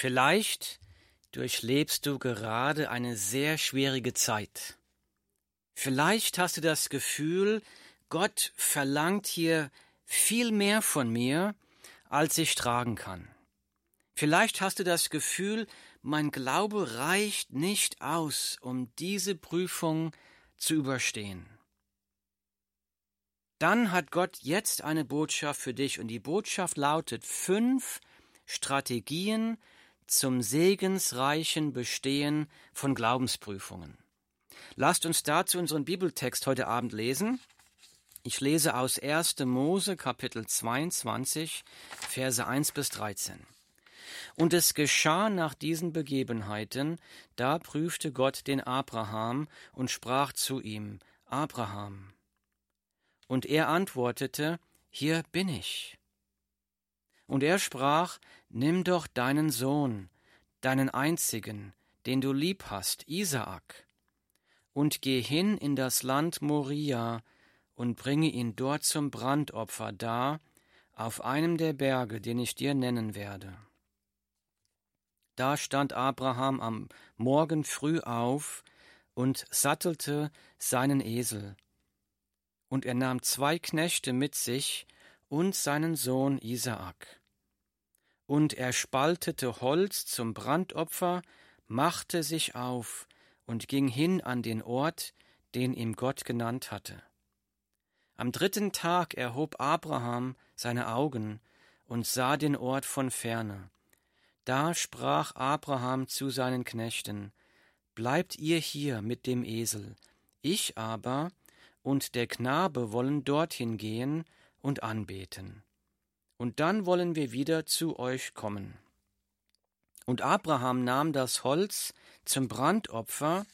Vielleicht durchlebst du gerade eine sehr schwierige Zeit. Vielleicht hast du das Gefühl, Gott verlangt hier viel mehr von mir, als ich tragen kann. Vielleicht hast du das Gefühl, mein Glaube reicht nicht aus, um diese Prüfung zu überstehen. Dann hat Gott jetzt eine Botschaft für dich und die Botschaft lautet fünf Strategien zum segensreichen Bestehen von Glaubensprüfungen. Lasst uns dazu unseren Bibeltext heute Abend lesen. Ich lese aus 1. Mose Kapitel 22, Verse 1 bis 13. Und es geschah nach diesen Begebenheiten, da prüfte Gott den Abraham und sprach zu ihm, Abraham. Und er antwortete, Hier bin ich. Und er sprach, Nimm doch deinen Sohn, deinen einzigen, den du lieb hast, Isaak, und geh hin in das Land Moria und bringe ihn dort zum Brandopfer dar, auf einem der Berge, den ich dir nennen werde. Da stand Abraham am Morgen früh auf und sattelte seinen Esel. Und er nahm zwei Knechte mit sich und seinen Sohn Isaak. Und er spaltete Holz zum Brandopfer, machte sich auf und ging hin an den Ort, den ihm Gott genannt hatte. Am dritten Tag erhob Abraham seine Augen und sah den Ort von ferne. Da sprach Abraham zu seinen Knechten, Bleibt ihr hier mit dem Esel, ich aber und der Knabe wollen dorthin gehen und anbeten. Und dann wollen wir wieder zu euch kommen. Und Abraham nahm das Holz zum Brandopfer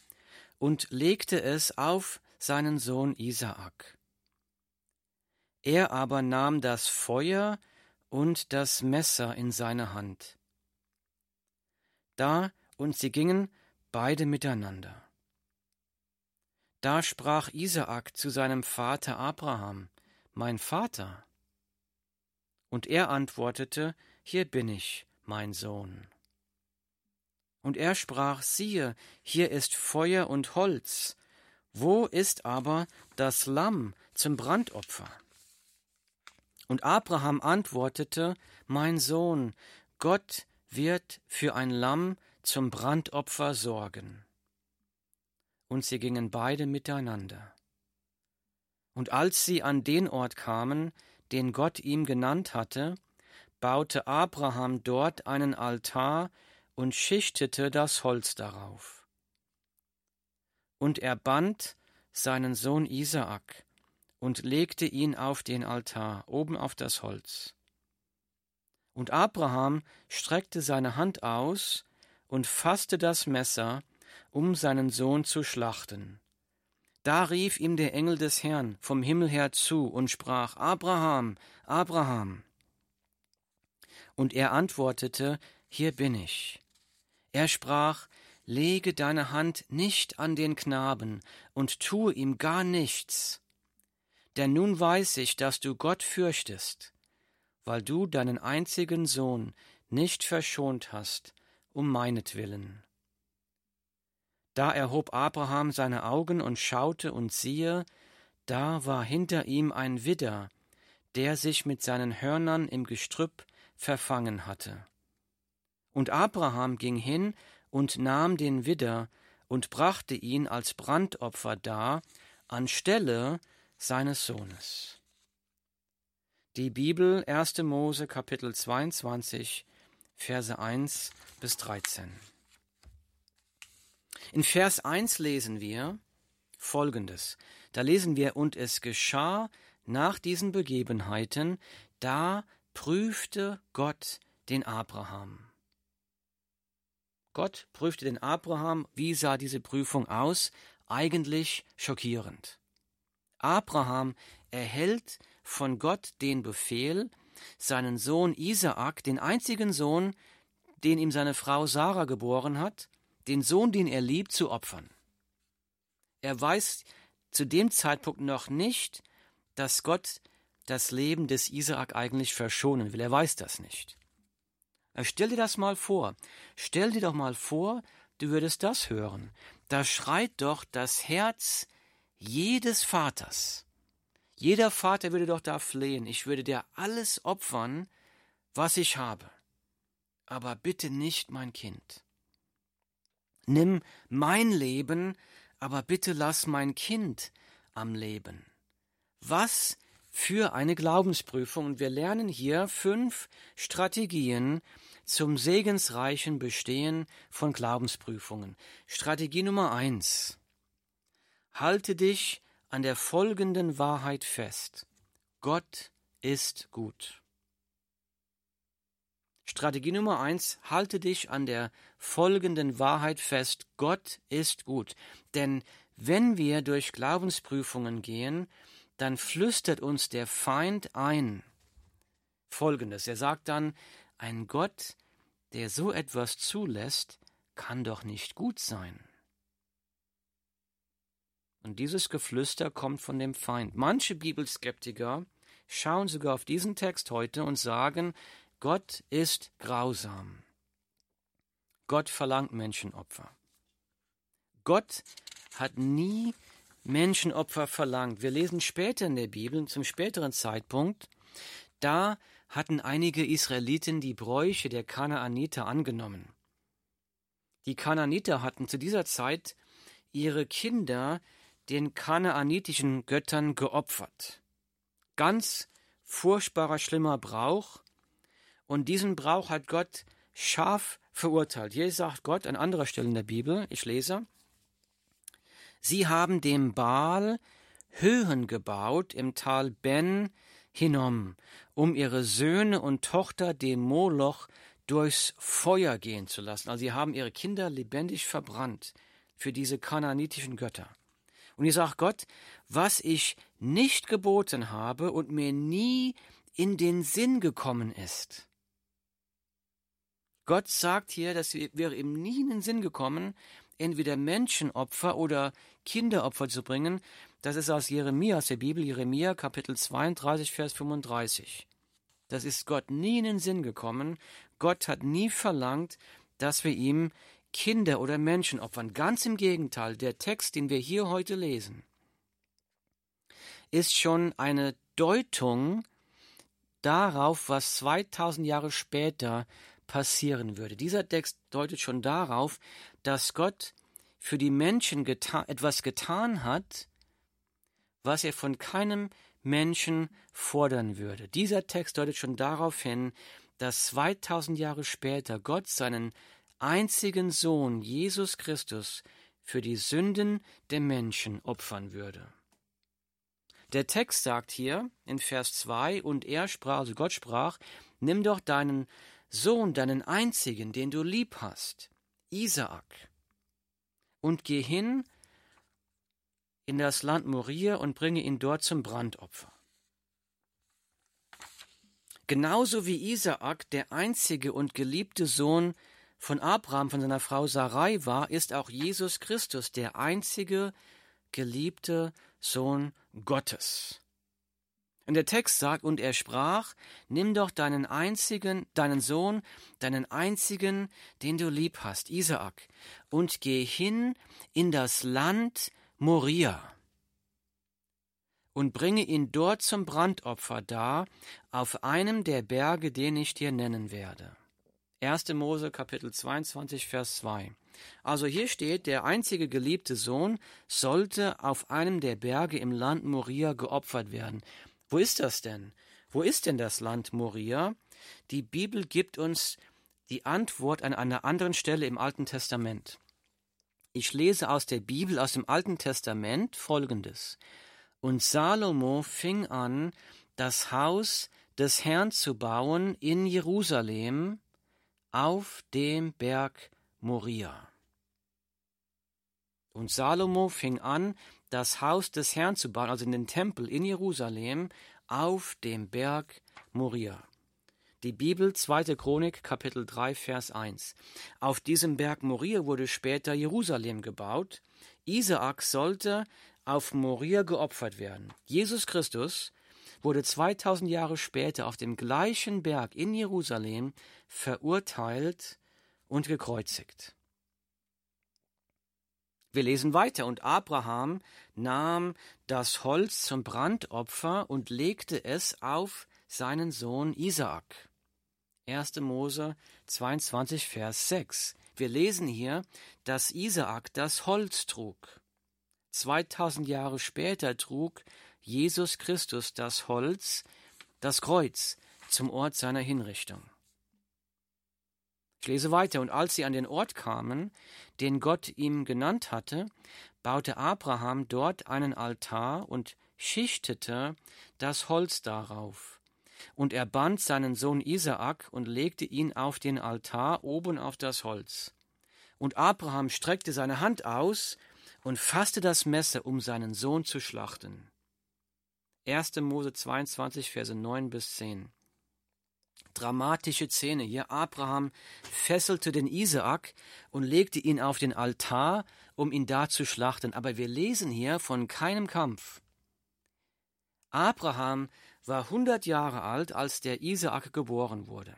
und legte es auf seinen Sohn Isaak. Er aber nahm das Feuer und das Messer in seine Hand da und sie gingen beide miteinander. Da sprach Isaak zu seinem Vater Abraham, Mein Vater. Und er antwortete, Hier bin ich, mein Sohn. Und er sprach, siehe, hier ist Feuer und Holz, wo ist aber das Lamm zum Brandopfer? Und Abraham antwortete, Mein Sohn, Gott wird für ein Lamm zum Brandopfer sorgen. Und sie gingen beide miteinander. Und als sie an den Ort kamen, den Gott ihm genannt hatte, baute Abraham dort einen Altar und schichtete das Holz darauf. Und er band seinen Sohn Isaak und legte ihn auf den Altar oben auf das Holz. Und Abraham streckte seine Hand aus und fasste das Messer, um seinen Sohn zu schlachten. Da rief ihm der Engel des Herrn vom Himmel her zu und sprach Abraham, Abraham. Und er antwortete, Hier bin ich. Er sprach, Lege deine Hand nicht an den Knaben und tue ihm gar nichts. Denn nun weiß ich, dass du Gott fürchtest weil du deinen einzigen Sohn nicht verschont hast, um meinetwillen. Da erhob Abraham seine Augen und schaute, und siehe, da war hinter ihm ein Widder, der sich mit seinen Hörnern im Gestrüpp verfangen hatte. Und Abraham ging hin und nahm den Widder und brachte ihn als Brandopfer dar, anstelle seines Sohnes. Die Bibel 1. Mose Kapitel 22 Verse 1 bis 13. In Vers 1 lesen wir folgendes. Da lesen wir, und es geschah nach diesen Begebenheiten, da prüfte Gott den Abraham. Gott prüfte den Abraham. Wie sah diese Prüfung aus? Eigentlich schockierend. Abraham erhält von Gott den Befehl, seinen Sohn Isaak, den einzigen Sohn, den ihm seine Frau Sarah geboren hat, den Sohn, den er liebt, zu opfern. Er weiß zu dem Zeitpunkt noch nicht, dass Gott das Leben des Isaak eigentlich verschonen will. Er weiß das nicht. Stell dir das mal vor. Stell dir doch mal vor, du würdest das hören. Da schreit doch das Herz jedes Vaters. Jeder Vater würde doch da flehen. Ich würde dir alles opfern, was ich habe. Aber bitte nicht mein Kind. Nimm mein Leben, aber bitte lass mein Kind am Leben. Was für eine Glaubensprüfung. Und wir lernen hier fünf Strategien zum segensreichen Bestehen von Glaubensprüfungen. Strategie Nummer eins. Halte dich an der folgenden Wahrheit fest. Gott ist gut. Strategie Nummer eins, halte dich an der folgenden Wahrheit fest. Gott ist gut. Denn wenn wir durch Glaubensprüfungen gehen, dann flüstert uns der Feind ein Folgendes. Er sagt dann, ein Gott, der so etwas zulässt, kann doch nicht gut sein. Und dieses Geflüster kommt von dem Feind. Manche Bibelskeptiker schauen sogar auf diesen Text heute und sagen, Gott ist grausam. Gott verlangt Menschenopfer. Gott hat nie Menschenopfer verlangt. Wir lesen später in der Bibel, zum späteren Zeitpunkt, da hatten einige Israeliten die Bräuche der Kanaaniter angenommen. Die Kanaaniter hatten zu dieser Zeit ihre Kinder den kanaanitischen Göttern geopfert. Ganz furchtbarer, schlimmer Brauch. Und diesen Brauch hat Gott scharf verurteilt. Hier sagt Gott an anderer Stelle in der Bibel, ich lese, Sie haben dem Baal Höhen gebaut im Tal Ben Hinnom, um ihre Söhne und Tochter dem Moloch durchs Feuer gehen zu lassen. Also sie haben ihre Kinder lebendig verbrannt für diese kanaanitischen Götter. Und ich sage Gott, was ich nicht geboten habe und mir nie in den Sinn gekommen ist. Gott sagt hier, das wäre ihm nie in den Sinn gekommen, entweder Menschenopfer oder Kinderopfer zu bringen. Das ist aus Jeremia, aus der Bibel, Jeremia Kapitel 32, Vers 35. Das ist Gott nie in den Sinn gekommen. Gott hat nie verlangt, dass wir ihm Kinder oder Menschen opfern. Ganz im Gegenteil, der Text, den wir hier heute lesen, ist schon eine Deutung darauf, was 2000 Jahre später passieren würde. Dieser Text deutet schon darauf, dass Gott für die Menschen geta etwas getan hat, was er von keinem Menschen fordern würde. Dieser Text deutet schon darauf hin, dass 2000 Jahre später Gott seinen einzigen Sohn Jesus Christus für die Sünden der Menschen opfern würde. Der Text sagt hier in Vers 2, und er sprach, also Gott sprach, nimm doch deinen Sohn, deinen einzigen, den du lieb hast, Isaak, und geh hin in das Land Moria und bringe ihn dort zum Brandopfer. Genauso wie Isaak der einzige und geliebte Sohn von Abraham, von seiner Frau Sarai war, ist auch Jesus Christus der einzige geliebte Sohn Gottes. Und der Text sagt, und er sprach, nimm doch deinen einzigen, deinen Sohn, deinen einzigen, den du lieb hast, Isaak, und geh hin in das Land Moria und bringe ihn dort zum Brandopfer dar, auf einem der Berge, den ich dir nennen werde. 1. Mose Kapitel 22 Vers 2. Also hier steht, der einzige geliebte Sohn sollte auf einem der Berge im Land Moria geopfert werden. Wo ist das denn? Wo ist denn das Land Moria? Die Bibel gibt uns die Antwort an einer anderen Stelle im Alten Testament. Ich lese aus der Bibel, aus dem Alten Testament folgendes. Und Salomo fing an, das Haus des Herrn zu bauen in Jerusalem auf dem Berg Moria. Und Salomo fing an, das Haus des Herrn zu bauen, also in den Tempel in Jerusalem, auf dem Berg Moria. Die Bibel, 2. Chronik, Kapitel 3, Vers 1. Auf diesem Berg Moria wurde später Jerusalem gebaut. Isaak sollte auf Moria geopfert werden. Jesus Christus, wurde 2000 Jahre später auf dem gleichen Berg in Jerusalem verurteilt und gekreuzigt. Wir lesen weiter, und Abraham nahm das Holz zum Brandopfer und legte es auf seinen Sohn Isaak. 1. Mose 22, Vers 6. Wir lesen hier, dass Isaak das Holz trug. 2000 Jahre später trug Jesus Christus das Holz, das Kreuz, zum Ort seiner Hinrichtung. Ich lese weiter, und als sie an den Ort kamen, den Gott ihm genannt hatte, baute Abraham dort einen Altar und schichtete das Holz darauf. Und er band seinen Sohn Isaak und legte ihn auf den Altar oben auf das Holz. Und Abraham streckte seine Hand aus und fasste das Messer, um seinen Sohn zu schlachten. 1. Mose 22, Verse 9 bis 10 dramatische Szene hier. Abraham fesselte den Isaak und legte ihn auf den Altar, um ihn da zu schlachten. Aber wir lesen hier von keinem Kampf. Abraham war 100 Jahre alt, als der Isaak geboren wurde.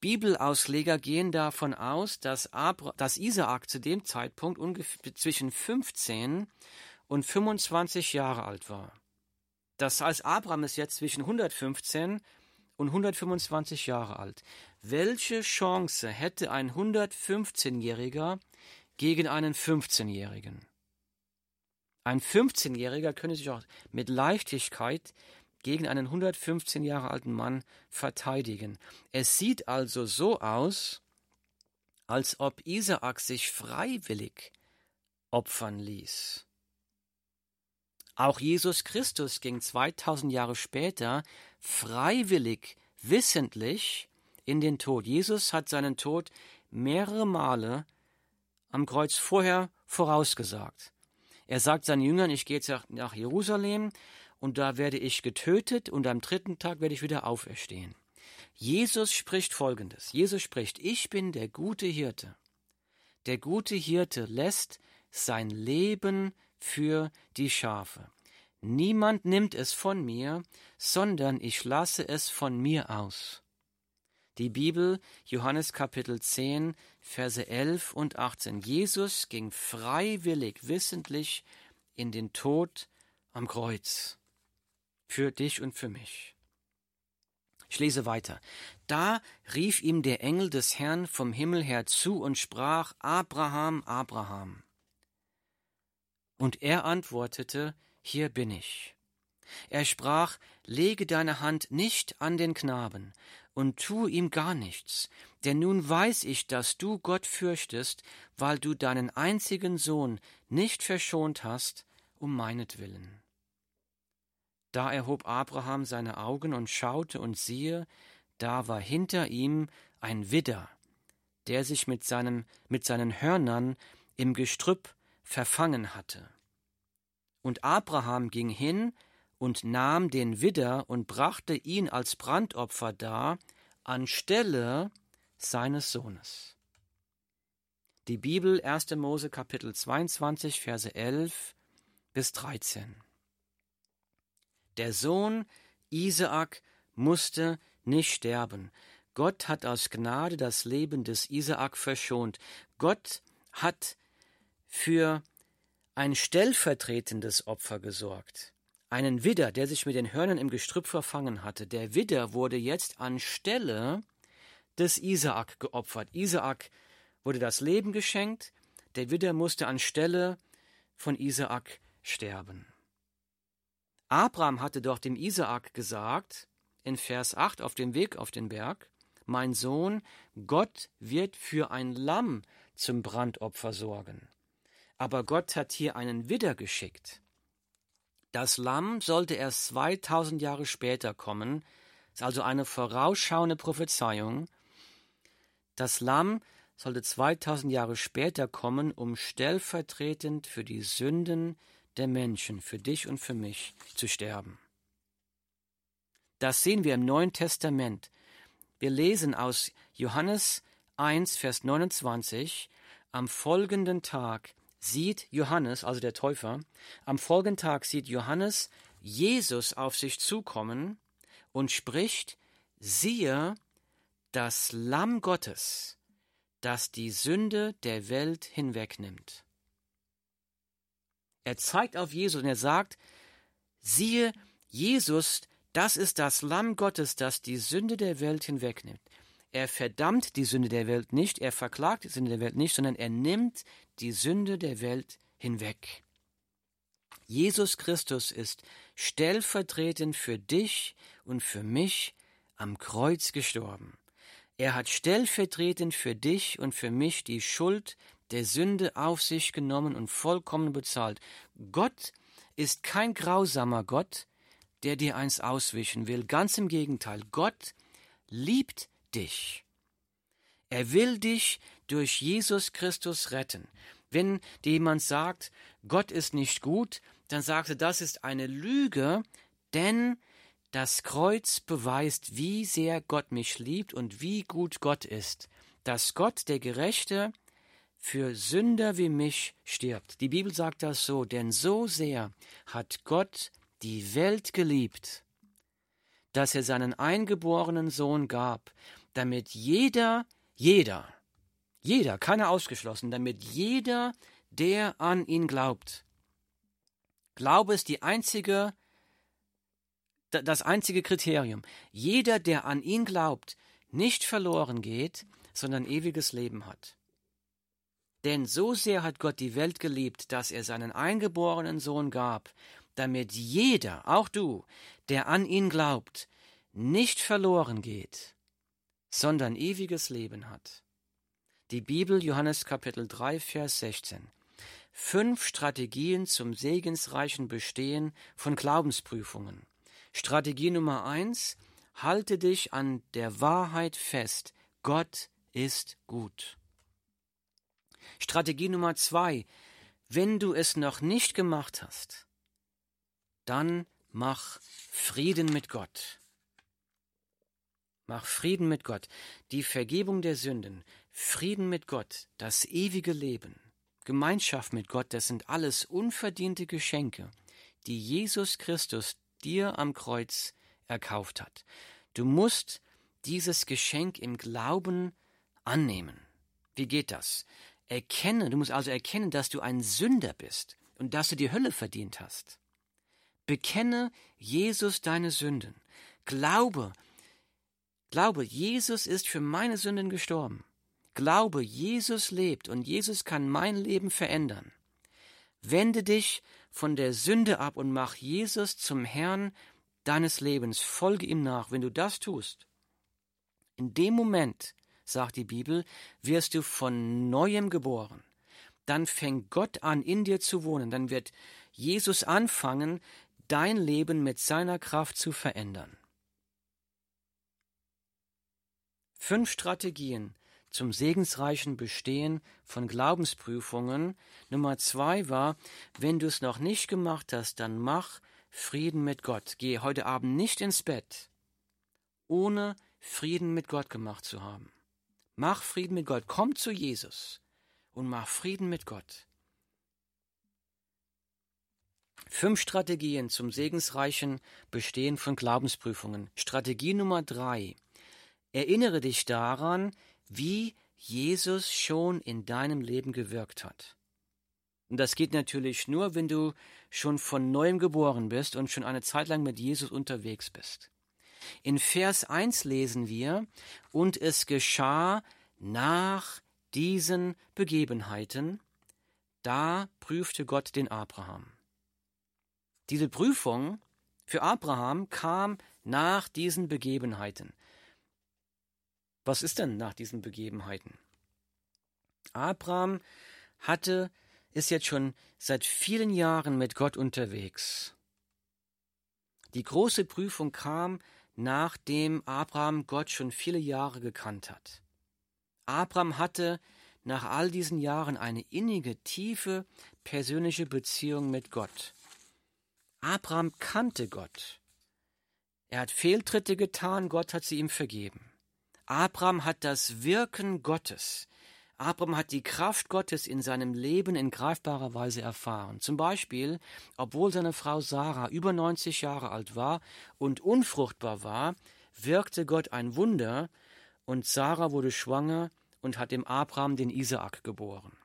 Bibelausleger gehen davon aus, dass, Abra dass Isaak zu dem Zeitpunkt ungefähr zwischen 15 und 25 Jahre alt war. Das heißt, Abraham ist jetzt zwischen 115 und 125 Jahre alt. Welche Chance hätte ein 115-Jähriger gegen einen 15-Jährigen? Ein 15-Jähriger könnte sich auch mit Leichtigkeit gegen einen 115 Jahre alten Mann verteidigen. Es sieht also so aus, als ob Isaak sich freiwillig opfern ließ. Auch Jesus Christus ging 2000 Jahre später freiwillig, wissentlich in den Tod. Jesus hat seinen Tod mehrere Male am Kreuz vorher vorausgesagt. Er sagt seinen Jüngern, ich gehe jetzt nach Jerusalem und da werde ich getötet und am dritten Tag werde ich wieder auferstehen. Jesus spricht Folgendes. Jesus spricht, ich bin der gute Hirte. Der gute Hirte lässt sein Leben für die Schafe. Niemand nimmt es von mir, sondern ich lasse es von mir aus. Die Bibel, Johannes Kapitel 10, Verse 11 und 18. Jesus ging freiwillig, wissentlich in den Tod am Kreuz. Für dich und für mich. Ich lese weiter. Da rief ihm der Engel des Herrn vom Himmel her zu und sprach, Abraham, Abraham. Und er antwortete, hier bin ich. Er sprach, lege deine Hand nicht an den Knaben und tu ihm gar nichts, denn nun weiß ich, dass du Gott fürchtest, weil du deinen einzigen Sohn nicht verschont hast, um meinetwillen. Da erhob Abraham seine Augen und schaute, und siehe, da war hinter ihm ein Widder, der sich mit, seinem, mit seinen Hörnern im Gestrüpp verfangen hatte. Und Abraham ging hin und nahm den Widder und brachte ihn als Brandopfer dar, anstelle seines Sohnes. Die Bibel 1. Mose Kapitel 22 Verse 11 bis 13. Der Sohn Isaak musste nicht sterben. Gott hat aus Gnade das Leben des Isaak verschont. Gott hat für ein stellvertretendes Opfer gesorgt. Einen Widder, der sich mit den Hörnern im Gestrüpp verfangen hatte. Der Widder wurde jetzt anstelle des Isaak geopfert. Isaak wurde das Leben geschenkt, der Widder musste anstelle von Isaak sterben. Abraham hatte doch dem Isaak gesagt, in Vers 8 auf dem Weg auf den Berg, mein Sohn, Gott wird für ein Lamm zum Brandopfer sorgen. Aber Gott hat hier einen Widder geschickt. Das Lamm sollte erst 2000 Jahre später kommen, ist also eine vorausschauende Prophezeiung. Das Lamm sollte 2000 Jahre später kommen, um stellvertretend für die Sünden der Menschen, für dich und für mich zu sterben. Das sehen wir im Neuen Testament. Wir lesen aus Johannes 1, Vers 29, am folgenden Tag sieht Johannes, also der Täufer, am folgenden Tag sieht Johannes Jesus auf sich zukommen und spricht, siehe, das Lamm Gottes, das die Sünde der Welt hinwegnimmt. Er zeigt auf Jesus und er sagt, siehe, Jesus, das ist das Lamm Gottes, das die Sünde der Welt hinwegnimmt. Er verdammt die Sünde der Welt nicht, er verklagt die Sünde der Welt nicht, sondern er nimmt die Sünde der Welt hinweg. Jesus Christus ist stellvertretend für dich und für mich am Kreuz gestorben. Er hat stellvertretend für dich und für mich die Schuld der Sünde auf sich genommen und vollkommen bezahlt. Gott ist kein grausamer Gott, der dir eins auswischen will. Ganz im Gegenteil, Gott liebt dich. Er will dich durch Jesus Christus retten. Wenn jemand sagt, Gott ist nicht gut, dann sagt er, das ist eine Lüge, denn das Kreuz beweist, wie sehr Gott mich liebt und wie gut Gott ist, dass Gott, der Gerechte, für Sünder wie mich stirbt. Die Bibel sagt das so, denn so sehr hat Gott die Welt geliebt, dass er seinen eingeborenen Sohn gab, damit jeder, jeder, jeder, keiner ausgeschlossen, damit jeder, der an ihn glaubt. Glaube ist die einzige, das einzige Kriterium. Jeder, der an ihn glaubt, nicht verloren geht, sondern ewiges Leben hat. Denn so sehr hat Gott die Welt geliebt, dass er seinen eingeborenen Sohn gab, damit jeder, auch du, der an ihn glaubt, nicht verloren geht, sondern ewiges Leben hat. Die Bibel Johannes Kapitel 3 Vers 16. Fünf Strategien zum segensreichen Bestehen von Glaubensprüfungen. Strategie Nummer eins: Halte dich an der Wahrheit fest. Gott ist gut. Strategie Nummer zwei: Wenn du es noch nicht gemacht hast, dann mach Frieden mit Gott. Mach Frieden mit Gott, die Vergebung der Sünden, Frieden mit Gott, das ewige Leben, Gemeinschaft mit Gott, das sind alles unverdiente Geschenke, die Jesus Christus dir am Kreuz erkauft hat. Du musst dieses Geschenk im Glauben annehmen. Wie geht das? Erkenne, du musst also erkennen, dass du ein Sünder bist und dass du die Hölle verdient hast. Bekenne Jesus deine Sünden. Glaube, glaube, Jesus ist für meine Sünden gestorben. Glaube, Jesus lebt und Jesus kann mein Leben verändern. Wende dich von der Sünde ab und mach Jesus zum Herrn deines Lebens. Folge ihm nach. Wenn du das tust, in dem Moment, sagt die Bibel, wirst du von neuem geboren. Dann fängt Gott an, in dir zu wohnen. Dann wird Jesus anfangen, dein Leben mit seiner Kraft zu verändern. Fünf Strategien zum segensreichen Bestehen von Glaubensprüfungen. Nummer zwei war, wenn du es noch nicht gemacht hast, dann mach Frieden mit Gott. Geh heute Abend nicht ins Bett, ohne Frieden mit Gott gemacht zu haben. Mach Frieden mit Gott. Komm zu Jesus und mach Frieden mit Gott. Fünf Strategien zum segensreichen Bestehen von Glaubensprüfungen. Strategie Nummer drei. Erinnere dich daran, wie Jesus schon in deinem Leben gewirkt hat. Und das geht natürlich nur, wenn du schon von neuem geboren bist und schon eine Zeit lang mit Jesus unterwegs bist. In Vers 1 lesen wir, und es geschah nach diesen Begebenheiten, da prüfte Gott den Abraham. Diese Prüfung für Abraham kam nach diesen Begebenheiten. Was ist denn nach diesen Begebenheiten? Abraham hatte, ist jetzt schon seit vielen Jahren mit Gott unterwegs. Die große Prüfung kam, nachdem Abraham Gott schon viele Jahre gekannt hat. Abraham hatte nach all diesen Jahren eine innige, tiefe, persönliche Beziehung mit Gott. Abraham kannte Gott. Er hat Fehltritte getan, Gott hat sie ihm vergeben. Abraham hat das Wirken Gottes Abraham hat die Kraft Gottes in seinem Leben in greifbarer Weise erfahren. Zum Beispiel, obwohl seine Frau Sarah über 90 Jahre alt war und unfruchtbar war, wirkte Gott ein Wunder und Sarah wurde schwanger und hat dem Abraham den Isaak geboren.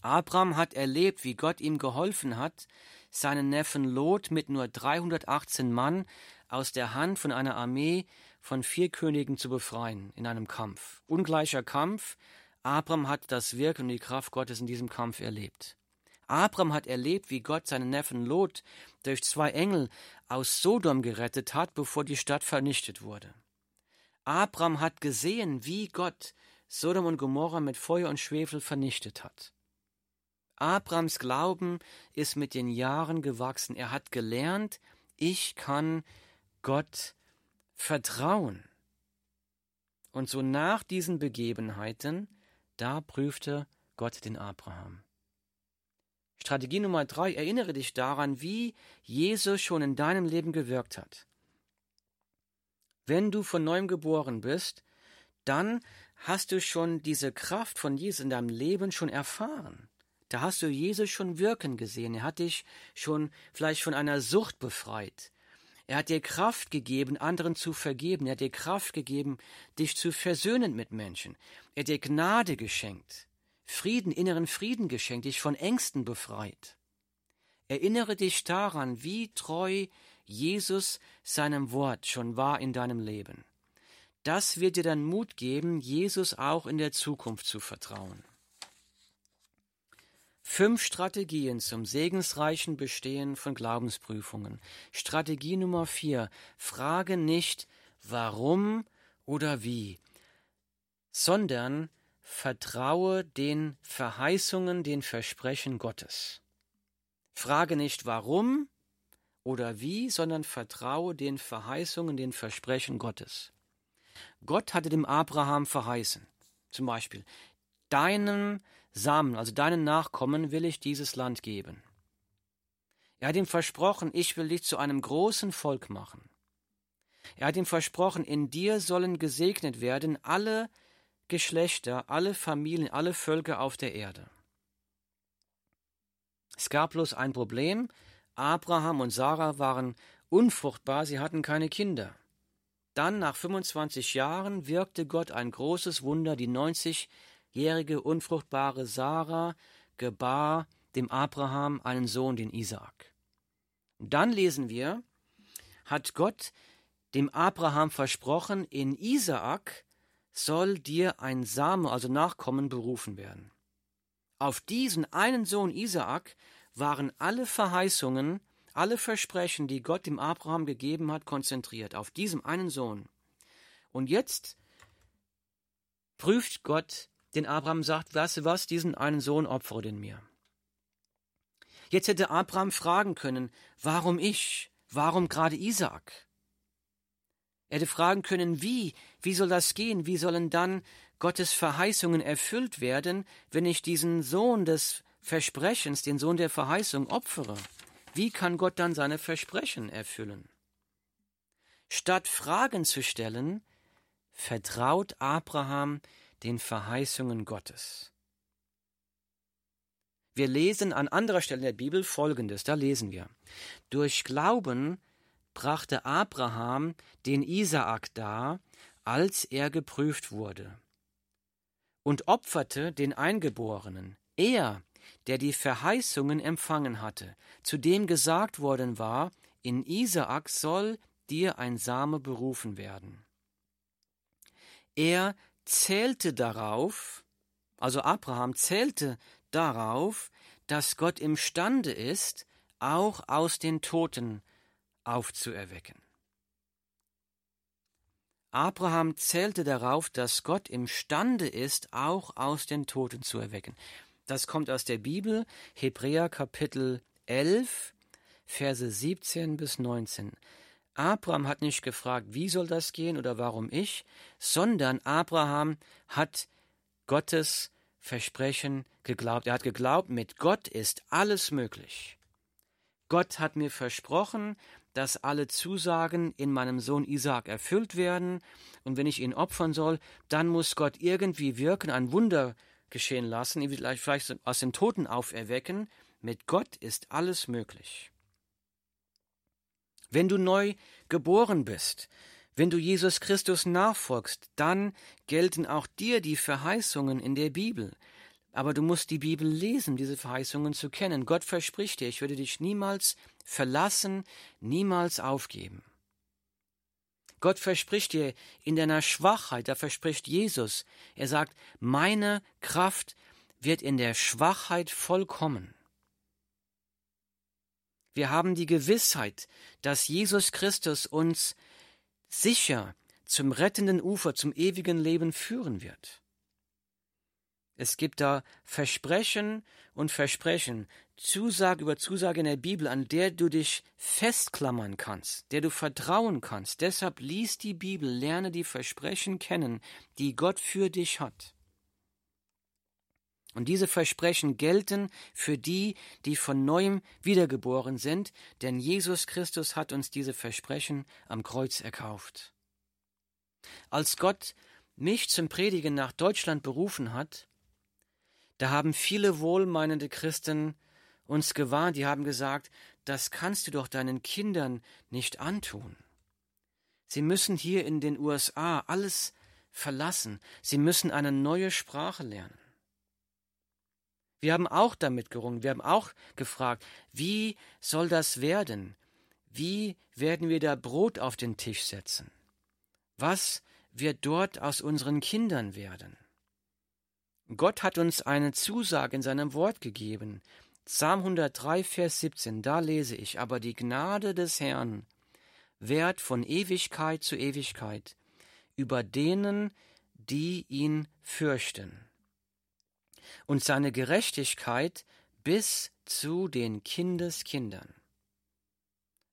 Abraham hat erlebt, wie Gott ihm geholfen hat, seinen Neffen Lot mit nur 318 Mann aus der Hand von einer Armee von vier Königen zu befreien in einem Kampf. Ungleicher Kampf. Abraham hat das Wirken und die Kraft Gottes in diesem Kampf erlebt. Abraham hat erlebt, wie Gott seinen Neffen Lot durch zwei Engel aus Sodom gerettet hat, bevor die Stadt vernichtet wurde. Abraham hat gesehen, wie Gott Sodom und Gomorra mit Feuer und Schwefel vernichtet hat. Abrahams Glauben ist mit den Jahren gewachsen. Er hat gelernt, ich kann Gott vertrauen. Und so nach diesen Begebenheiten, da prüfte Gott den Abraham. Strategie Nummer drei, erinnere dich daran, wie Jesus schon in deinem Leben gewirkt hat. Wenn du von neuem geboren bist, dann hast du schon diese Kraft von Jesus in deinem Leben schon erfahren. Da hast du Jesus schon wirken gesehen. Er hat dich schon vielleicht von einer Sucht befreit. Er hat dir Kraft gegeben, anderen zu vergeben. Er hat dir Kraft gegeben, dich zu versöhnen mit Menschen. Er hat dir Gnade geschenkt, Frieden, inneren Frieden geschenkt, dich von Ängsten befreit. Erinnere dich daran, wie treu Jesus seinem Wort schon war in deinem Leben. Das wird dir dann Mut geben, Jesus auch in der Zukunft zu vertrauen. Fünf Strategien zum segensreichen Bestehen von Glaubensprüfungen. Strategie Nummer vier. Frage nicht warum oder wie, sondern vertraue den Verheißungen, den Versprechen Gottes. Frage nicht warum oder wie, sondern vertraue den Verheißungen, den Versprechen Gottes. Gott hatte dem Abraham verheißen, zum Beispiel, deinem Samen, also deinen Nachkommen, will ich dieses Land geben. Er hat ihm versprochen, ich will dich zu einem großen Volk machen. Er hat ihm versprochen, in dir sollen gesegnet werden alle Geschlechter, alle Familien, alle Völker auf der Erde. Es gab bloß ein Problem, Abraham und Sarah waren unfruchtbar, sie hatten keine Kinder. Dann, nach 25 Jahren, wirkte Gott ein großes Wunder, die 90 jährige unfruchtbare Sarah gebar dem Abraham einen Sohn, den Isaak. dann lesen wir, hat Gott dem Abraham versprochen, in Isaak soll dir ein Same, also Nachkommen, berufen werden. Auf diesen einen Sohn Isaak waren alle Verheißungen, alle Versprechen, die Gott dem Abraham gegeben hat, konzentriert, auf diesem einen Sohn. Und jetzt prüft Gott den Abraham sagt, weißt du was, diesen einen Sohn opfere den mir. Jetzt hätte Abraham fragen können, warum ich? Warum gerade Isaak? Er hätte fragen können, wie? Wie soll das gehen? Wie sollen dann Gottes Verheißungen erfüllt werden, wenn ich diesen Sohn des Versprechens, den Sohn der Verheißung opfere? Wie kann Gott dann seine Versprechen erfüllen? Statt Fragen zu stellen, vertraut Abraham den Verheißungen Gottes. Wir lesen an anderer Stelle der Bibel Folgendes, da lesen wir. Durch Glauben brachte Abraham den Isaak dar, als er geprüft wurde, und opferte den Eingeborenen, er, der die Verheißungen empfangen hatte, zu dem gesagt worden war, in Isaak soll dir ein Same berufen werden. Er zählte darauf, also Abraham zählte darauf, dass Gott imstande ist, auch aus den Toten aufzuerwecken. Abraham zählte darauf, dass Gott imstande ist, auch aus den Toten zu erwecken. Das kommt aus der Bibel, Hebräer Kapitel 11, Verse 17 bis 19. Abraham hat nicht gefragt, wie soll das gehen oder warum ich, sondern Abraham hat Gottes Versprechen geglaubt. Er hat geglaubt, mit Gott ist alles möglich. Gott hat mir versprochen, dass alle Zusagen in meinem Sohn Isaak erfüllt werden, und wenn ich ihn opfern soll, dann muss Gott irgendwie wirken, ein Wunder geschehen lassen, ihn vielleicht aus den Toten auferwecken. Mit Gott ist alles möglich. Wenn du neu geboren bist, wenn du Jesus Christus nachfolgst, dann gelten auch dir die Verheißungen in der Bibel. Aber du musst die Bibel lesen, diese Verheißungen zu kennen. Gott verspricht dir, ich würde dich niemals verlassen, niemals aufgeben. Gott verspricht dir in deiner Schwachheit, da verspricht Jesus, er sagt, meine Kraft wird in der Schwachheit vollkommen. Wir haben die Gewissheit, dass Jesus Christus uns sicher zum rettenden Ufer, zum ewigen Leben führen wird. Es gibt da Versprechen und Versprechen, Zusage über Zusage in der Bibel, an der du dich festklammern kannst, der du vertrauen kannst. Deshalb lies die Bibel, lerne die Versprechen kennen, die Gott für dich hat. Und diese Versprechen gelten für die, die von neuem wiedergeboren sind, denn Jesus Christus hat uns diese Versprechen am Kreuz erkauft. Als Gott mich zum Predigen nach Deutschland berufen hat, da haben viele wohlmeinende Christen uns gewarnt, die haben gesagt, das kannst du doch deinen Kindern nicht antun. Sie müssen hier in den USA alles verlassen, sie müssen eine neue Sprache lernen. Wir haben auch damit gerungen, wir haben auch gefragt, wie soll das werden? Wie werden wir da Brot auf den Tisch setzen? Was wird dort aus unseren Kindern werden? Gott hat uns eine Zusage in seinem Wort gegeben. Psalm 103, Vers 17, da lese ich, aber die Gnade des Herrn währt von Ewigkeit zu Ewigkeit über denen, die ihn fürchten, und seine Gerechtigkeit bis zu den Kindeskindern.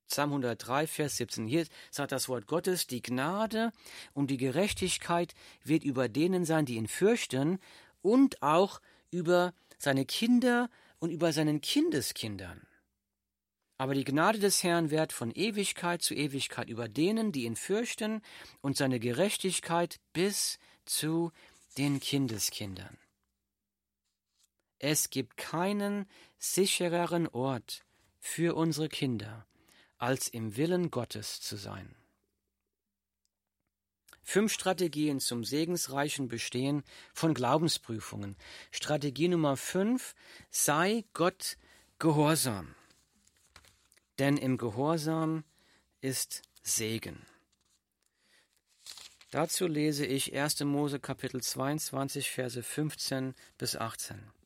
Psalm 103, Vers 17. Hier sagt das Wort Gottes, die Gnade und die Gerechtigkeit wird über denen sein, die ihn fürchten, und auch über seine Kinder und über seinen Kindeskindern. Aber die Gnade des Herrn währt von Ewigkeit zu Ewigkeit über denen, die ihn fürchten, und seine Gerechtigkeit bis zu den Kindeskindern. Es gibt keinen sichereren Ort für unsere Kinder, als im Willen Gottes zu sein. Fünf Strategien zum segensreichen Bestehen von Glaubensprüfungen. Strategie Nummer fünf, sei Gott gehorsam. Denn im Gehorsam ist Segen. Dazu lese ich 1. Mose Kapitel 22, Verse 15 bis 18.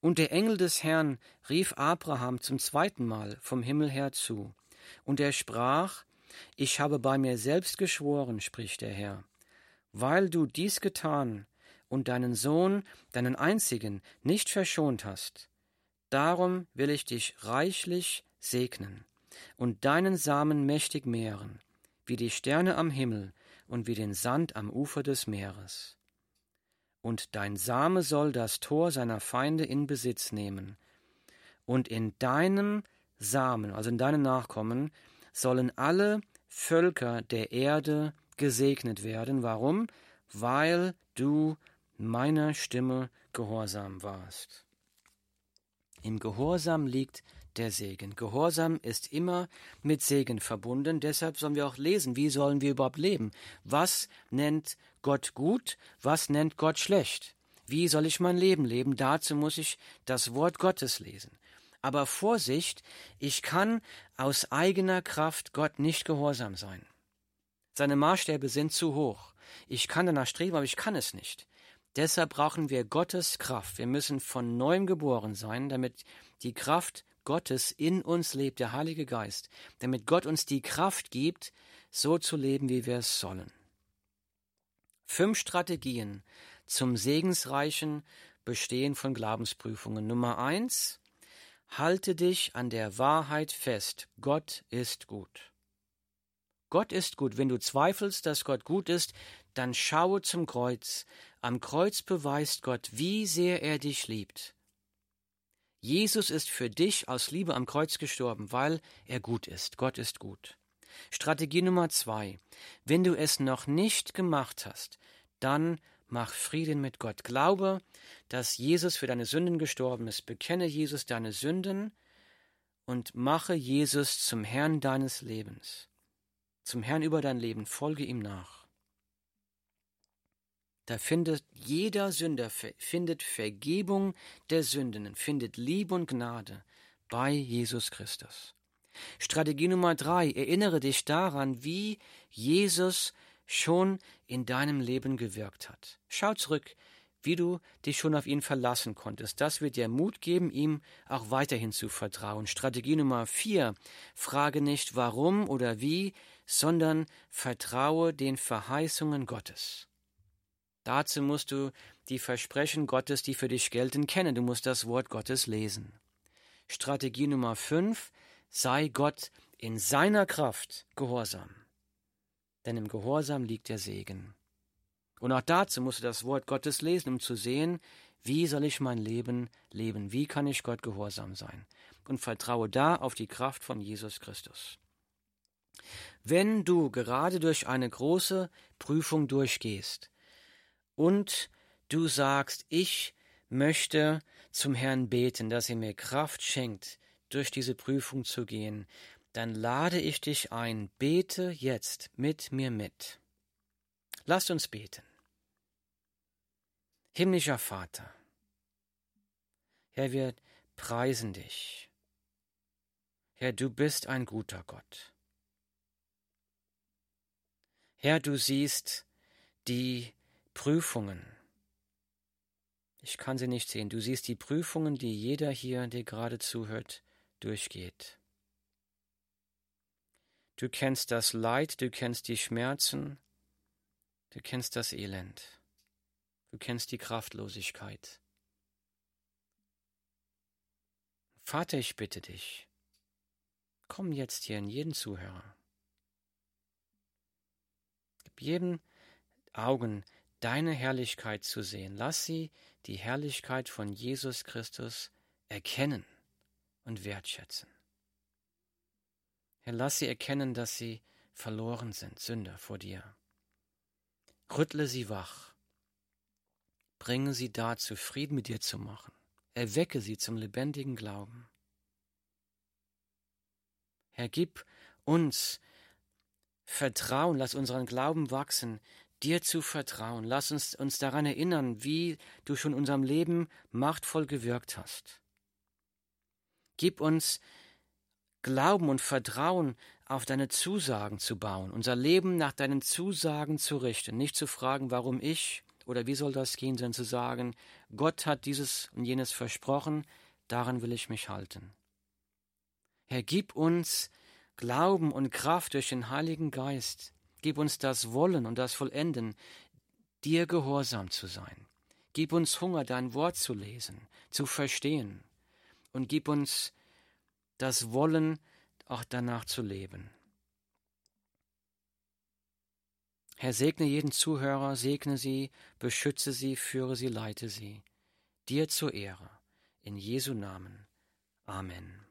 Und der Engel des Herrn rief Abraham zum zweiten Mal vom Himmel her zu, und er sprach, ich habe bei mir selbst geschworen, spricht der Herr, weil du dies getan und deinen Sohn, deinen einzigen, nicht verschont hast. Darum will ich dich reichlich segnen und deinen Samen mächtig mehren, wie die Sterne am Himmel und wie den Sand am Ufer des Meeres. Und dein Same soll das Tor seiner Feinde in Besitz nehmen, und in deinem Samen, also in deinen Nachkommen, sollen alle Völker der Erde gesegnet werden. Warum? Weil du meiner Stimme gehorsam warst. Im Gehorsam liegt der Segen. Gehorsam ist immer mit Segen verbunden. Deshalb sollen wir auch lesen, wie sollen wir überhaupt leben? Was nennt Gott gut? Was nennt Gott schlecht? Wie soll ich mein Leben leben? Dazu muss ich das Wort Gottes lesen. Aber Vorsicht, ich kann aus eigener Kraft Gott nicht gehorsam sein. Seine Maßstäbe sind zu hoch. Ich kann danach streben, aber ich kann es nicht. Deshalb brauchen wir Gottes Kraft. Wir müssen von neuem geboren sein, damit die Kraft Gottes in uns lebt, der Heilige Geist, damit Gott uns die Kraft gibt, so zu leben, wie wir es sollen. Fünf Strategien zum segensreichen Bestehen von Glaubensprüfungen. Nummer eins, Halte dich an der Wahrheit fest. Gott ist gut. Gott ist gut. Wenn du zweifelst, dass Gott gut ist, dann schaue zum Kreuz. Am Kreuz beweist Gott, wie sehr er dich liebt. Jesus ist für dich aus Liebe am Kreuz gestorben, weil er gut ist. Gott ist gut. Strategie Nummer zwei. Wenn du es noch nicht gemacht hast, dann mach Frieden mit Gott. Glaube, dass Jesus für deine Sünden gestorben ist. Bekenne Jesus deine Sünden und mache Jesus zum Herrn deines Lebens. Zum Herrn über dein Leben. Folge ihm nach. Da findet jeder Sünder findet Vergebung der Sünden, findet Liebe und Gnade bei Jesus Christus. Strategie Nummer drei, erinnere dich daran, wie Jesus schon in deinem Leben gewirkt hat. Schau zurück, wie du dich schon auf ihn verlassen konntest. Das wird dir Mut geben, ihm auch weiterhin zu vertrauen. Strategie Nummer vier, frage nicht warum oder wie, sondern vertraue den Verheißungen Gottes. Dazu musst du die Versprechen Gottes, die für dich gelten, kennen. Du musst das Wort Gottes lesen. Strategie Nummer 5. Sei Gott in seiner Kraft gehorsam. Denn im Gehorsam liegt der Segen. Und auch dazu musst du das Wort Gottes lesen, um zu sehen, wie soll ich mein Leben leben? Wie kann ich Gott gehorsam sein? Und vertraue da auf die Kraft von Jesus Christus. Wenn du gerade durch eine große Prüfung durchgehst, und du sagst, ich möchte zum Herrn beten, dass er mir Kraft schenkt, durch diese Prüfung zu gehen, dann lade ich dich ein, bete jetzt mit mir mit. Lasst uns beten. Himmlischer Vater, Herr, wir preisen dich. Herr, du bist ein guter Gott. Herr, du siehst die Prüfungen. Ich kann sie nicht sehen. Du siehst die Prüfungen, die jeder hier, der gerade zuhört, durchgeht. Du kennst das Leid, du kennst die Schmerzen, du kennst das Elend, du kennst die Kraftlosigkeit. Vater, ich bitte dich, komm jetzt hier in jeden Zuhörer. Gib jedem Augen, deine Herrlichkeit zu sehen. Lass sie die Herrlichkeit von Jesus Christus erkennen und wertschätzen. Herr, lass sie erkennen, dass sie verloren sind, Sünder vor dir. Rüttle sie wach. Bringe sie dazu, Frieden mit dir zu machen. Erwecke sie zum lebendigen Glauben. Herr, gib uns Vertrauen, lass unseren Glauben wachsen, dir zu vertrauen. Lass uns uns daran erinnern, wie du schon in unserem Leben machtvoll gewirkt hast. Gib uns Glauben und Vertrauen auf deine Zusagen zu bauen, unser Leben nach deinen Zusagen zu richten, nicht zu fragen, warum ich oder wie soll das gehen, sondern zu sagen, Gott hat dieses und jenes versprochen, daran will ich mich halten. Herr, gib uns Glauben und Kraft durch den Heiligen Geist, Gib uns das Wollen und das Vollenden, dir gehorsam zu sein. Gib uns Hunger, dein Wort zu lesen, zu verstehen. Und gib uns das Wollen, auch danach zu leben. Herr, segne jeden Zuhörer, segne sie, beschütze sie, führe sie, leite sie. Dir zur Ehre. In Jesu Namen. Amen.